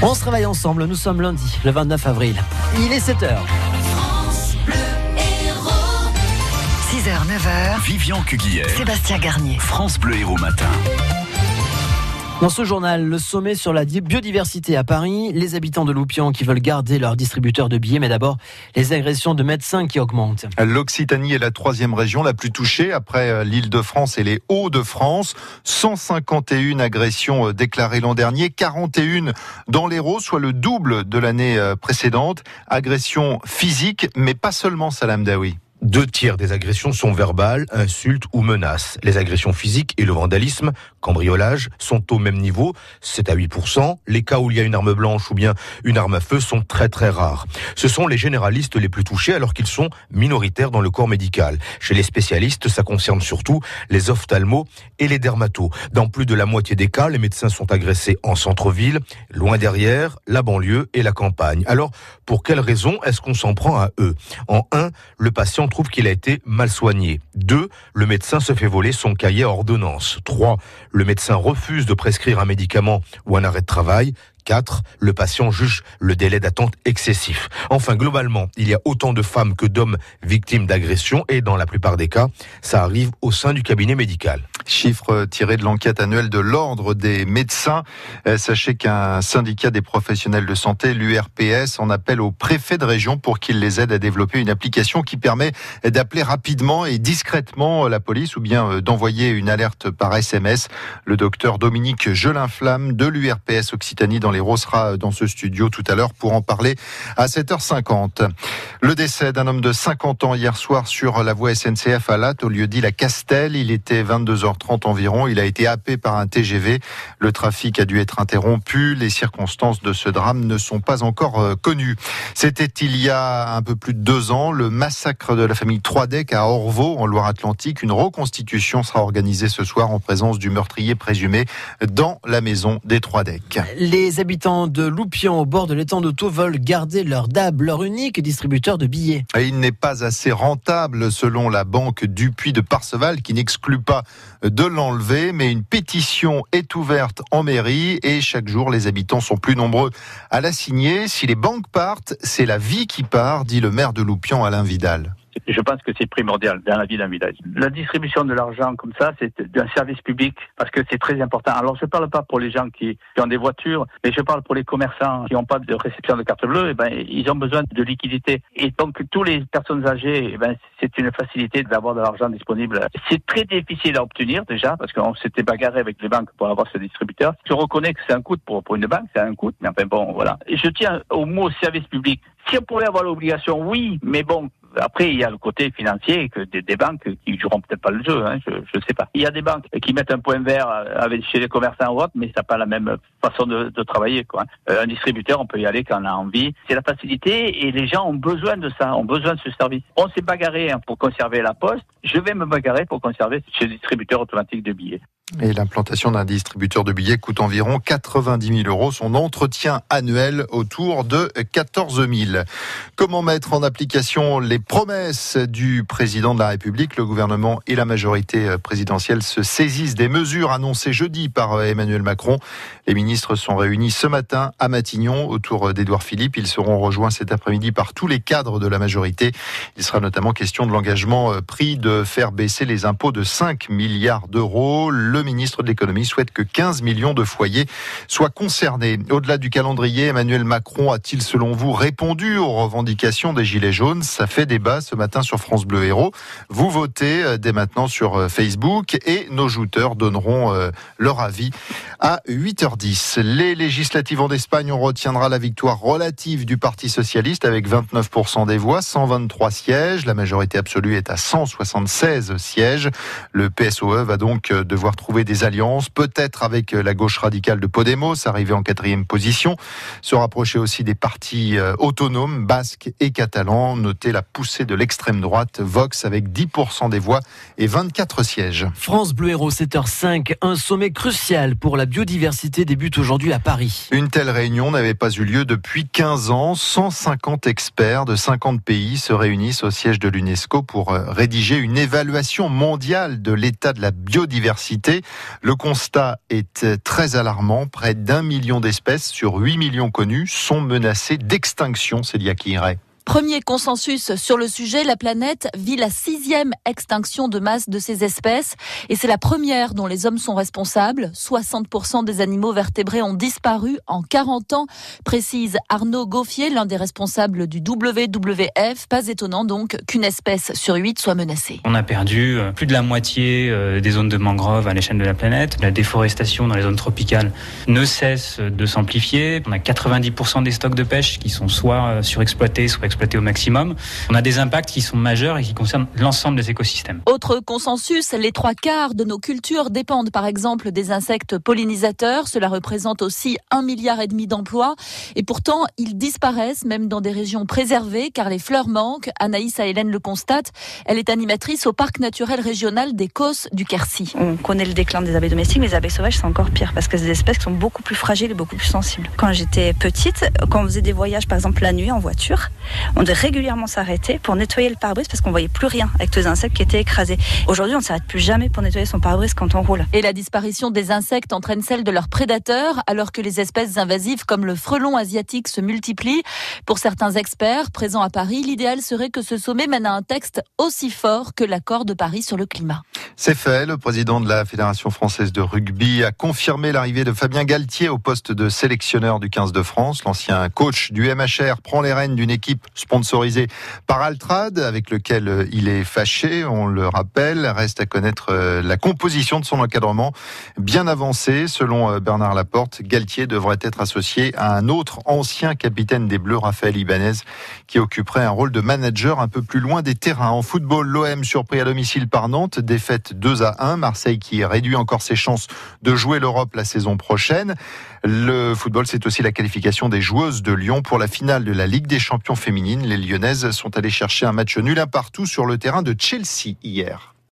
On se réveille ensemble, nous sommes lundi, le 29 avril. Il est 7h. 6h, 9h. Vivian Cuguière. Sébastien Garnier. France Bleu Héros Matin. Dans ce journal, le sommet sur la biodiversité à Paris, les habitants de Loupian qui veulent garder leur distributeur de billets, mais d'abord les agressions de médecins qui augmentent. L'Occitanie est la troisième région la plus touchée après euh, l'île de France et les Hauts-de-France. 151 agressions euh, déclarées l'an dernier, 41 dans l'Hérault, soit le double de l'année euh, précédente. Agressions physiques, mais pas seulement Salam Daoui. Deux tiers des agressions sont verbales, insultes ou menaces. Les agressions physiques et le vandalisme, cambriolage, sont au même niveau, c'est à 8%. Les cas où il y a une arme blanche ou bien une arme à feu sont très très rares. Ce sont les généralistes les plus touchés alors qu'ils sont minoritaires dans le corps médical. Chez les spécialistes, ça concerne surtout les ophtalmos et les dermatos. Dans plus de la moitié des cas, les médecins sont agressés en centre-ville, loin derrière, la banlieue et la campagne. Alors, pour quelles raisons est-ce qu'on s'en prend à eux? En le patient trouve qu'il a été mal soigné. 2. Le médecin se fait voler son cahier ordonnance. 3. Le médecin refuse de prescrire un médicament ou un arrêt de travail. 4. Le patient juge le délai d'attente excessif. Enfin, globalement, il y a autant de femmes que d'hommes victimes d'agressions et dans la plupart des cas, ça arrive au sein du cabinet médical. Chiffre tiré de l'enquête annuelle de l'Ordre des médecins. Euh, sachez qu'un syndicat des professionnels de santé, l'URPS, en appelle au préfet de région pour qu'il les aide à développer une application qui permet d'appeler rapidement et discrètement la police ou bien euh, d'envoyer une alerte par SMS. Le docteur Dominique Gelinflamme de l'URPS Occitanie dans les sera dans ce studio tout à l'heure pour en parler à 7h50. Le décès d'un homme de 50 ans hier soir sur la voie SNCF à Latte au lieu dit la Castel. Il était 22h30 environ. Il a été happé par un TGV. Le trafic a dû être interrompu. Les circonstances de ce drame ne sont pas encore euh, connues. C'était il y a un peu plus de deux ans le massacre de la famille Troidec à Orvaux en Loire-Atlantique. Une reconstitution sera organisée ce soir en présence du meurtrier présumé dans la maison des Troidec. Habitants de Loupian au bord de l'étang de veulent garder leur DAB, leur unique distributeur de billets. Et il n'est pas assez rentable selon la banque Dupuis de Parseval qui n'exclut pas de l'enlever, mais une pétition est ouverte en mairie et chaque jour les habitants sont plus nombreux à la signer. Si les banques partent, c'est la vie qui part, dit le maire de Loupian Alain Vidal. Je pense que c'est primordial dans la vie d'un village. La distribution de l'argent comme ça, c'est un service public parce que c'est très important. Alors je ne parle pas pour les gens qui, ont des voitures, mais je parle pour les commerçants qui n'ont pas de réception de carte bleue. Et eh ben, ils ont besoin de liquidité. Et donc tous les personnes âgées, et eh ben, c'est une facilité d'avoir de l'argent disponible. C'est très difficile à obtenir déjà parce qu'on s'était bagarré avec les banques pour avoir ce distributeur. Je reconnais que c'est un coût pour, pour une banque, c'est un coût, mais enfin bon, voilà. Je tiens au mot service public. Si on pouvait avoir l'obligation, oui, mais bon, après, il y a le côté financier que des, banques qui joueront peut-être pas le jeu, hein, je ne sais pas. Il y a des banques qui mettent un point vert avec, chez les commerçants ou autres, mais ça n'a pas la même façon de, travailler. Quoi. Euh, un distributeur, on peut y aller quand on a envie. C'est la facilité et les gens ont besoin de ça, ont besoin de ce service. On s'est bagarré hein, pour conserver la poste. Je vais me bagarrer pour conserver ce distributeur automatique de billets. Et l'implantation d'un distributeur de billets coûte environ 90 000 euros. Son entretien annuel autour de 14 000. Comment mettre en application les promesses du président de la République? Le gouvernement et la majorité présidentielle se saisissent des mesures annoncées jeudi par Emmanuel Macron. Les ministres sont réunis ce matin à Matignon autour d'Édouard Philippe. Ils seront rejoints cet après-midi par tous les cadres de la majorité. Il sera notamment question de l'engagement pris de faire baisser les impôts de 5 milliards d'euros ministre de l'économie souhaite que 15 millions de foyers soient concernés. Au-delà du calendrier, Emmanuel Macron a-t-il, selon vous, répondu aux revendications des Gilets jaunes? Ça fait débat ce matin sur France Bleu Héros. Vous votez euh, dès maintenant sur euh, Facebook et nos jouteurs donneront euh, leur avis à 8h10. Les législatives en Espagne, on retiendra la victoire relative du Parti socialiste avec 29% des voix, 123 sièges. La majorité absolue est à 176 sièges. Le PSOE va donc devoir trouver trouver des alliances, peut-être avec euh, la gauche radicale de Podemos, arrivé en quatrième position, se rapprocher aussi des partis euh, autonomes, basques et catalans. Notez la poussée de l'extrême droite, Vox avec 10% des voix et 24 sièges. France Bleu Héros 7h05, un sommet crucial pour la biodiversité débute aujourd'hui à Paris. Une telle réunion n'avait pas eu lieu depuis 15 ans. 150 experts de 50 pays se réunissent au siège de l'UNESCO pour euh, rédiger une évaluation mondiale de l'état de la biodiversité Le constat est très alarmant. Près d'un million d'espèces sur 8 millions connues sont menacées d'extinction, c'est qui irait. Premier consensus sur le sujet, la planète vit la sixième extinction de masse de ces espèces et c'est la première dont les hommes sont responsables. 60% des animaux vertébrés ont disparu en 40 ans, précise Arnaud Gauffier, l'un des responsables du WWF. Pas étonnant donc qu'une espèce sur huit soit menacée. On a perdu euh, plus de la moitié euh, des zones de mangroves à l'échelle de la planète. La déforestation dans les zones tropicales ne cesse de s'amplifier. On a 90% des stocks de pêche qui sont soit euh, surexploités, soit exploités au maximum. On a des impacts qui sont majeurs et qui concernent l'ensemble des écosystèmes. Autre consensus, les trois quarts de nos cultures dépendent par exemple des insectes pollinisateurs. Cela représente aussi un milliard et demi d'emplois. Et pourtant, ils disparaissent même dans des régions préservées car les fleurs manquent. Anaïs Hélène le constate. Elle est animatrice au parc naturel régional des Causses du Quercy. On connaît le déclin des abeilles domestiques, mais les abeilles sauvages, c'est encore pire parce que c'est des espèces qui sont beaucoup plus fragiles et beaucoup plus sensibles. Quand j'étais petite, quand on faisait des voyages par exemple la nuit en voiture, on devait régulièrement s'arrêter pour nettoyer le pare-brise parce qu'on voyait plus rien avec tous les insectes qui étaient écrasés. Aujourd'hui, on ne s'arrête plus jamais pour nettoyer son pare-brise quand on roule. Et la disparition des insectes entraîne celle de leurs prédateurs alors que les espèces invasives comme le frelon asiatique se multiplient. Pour certains experts présents à Paris, l'idéal serait que ce sommet mène à un texte aussi fort que l'accord de Paris sur le climat. C'est fait. Le président de la Fédération française de rugby a confirmé l'arrivée de Fabien Galtier au poste de sélectionneur du 15 de France. L'ancien coach du MHR prend les rênes d'une équipe sponsorisée par Altrad, avec lequel il est fâché. On le rappelle. Reste à connaître euh, la composition de son encadrement. Bien avancé, selon euh, Bernard Laporte, Galtier devrait être associé à un autre ancien capitaine des Bleus, Raphaël Ibanez, qui occuperait un rôle de manager un peu plus loin des terrains. En football, l'OM surpris à domicile par Nantes, défaite 2 à 1. Marseille qui réduit encore ses chances de jouer l'Europe la saison prochaine. Le football, c'est aussi la qualification des joueuses de Lyon pour la finale de la Ligue des champions féminines. Les Lyonnaises sont allées chercher un match nul à partout sur le terrain de Chelsea hier.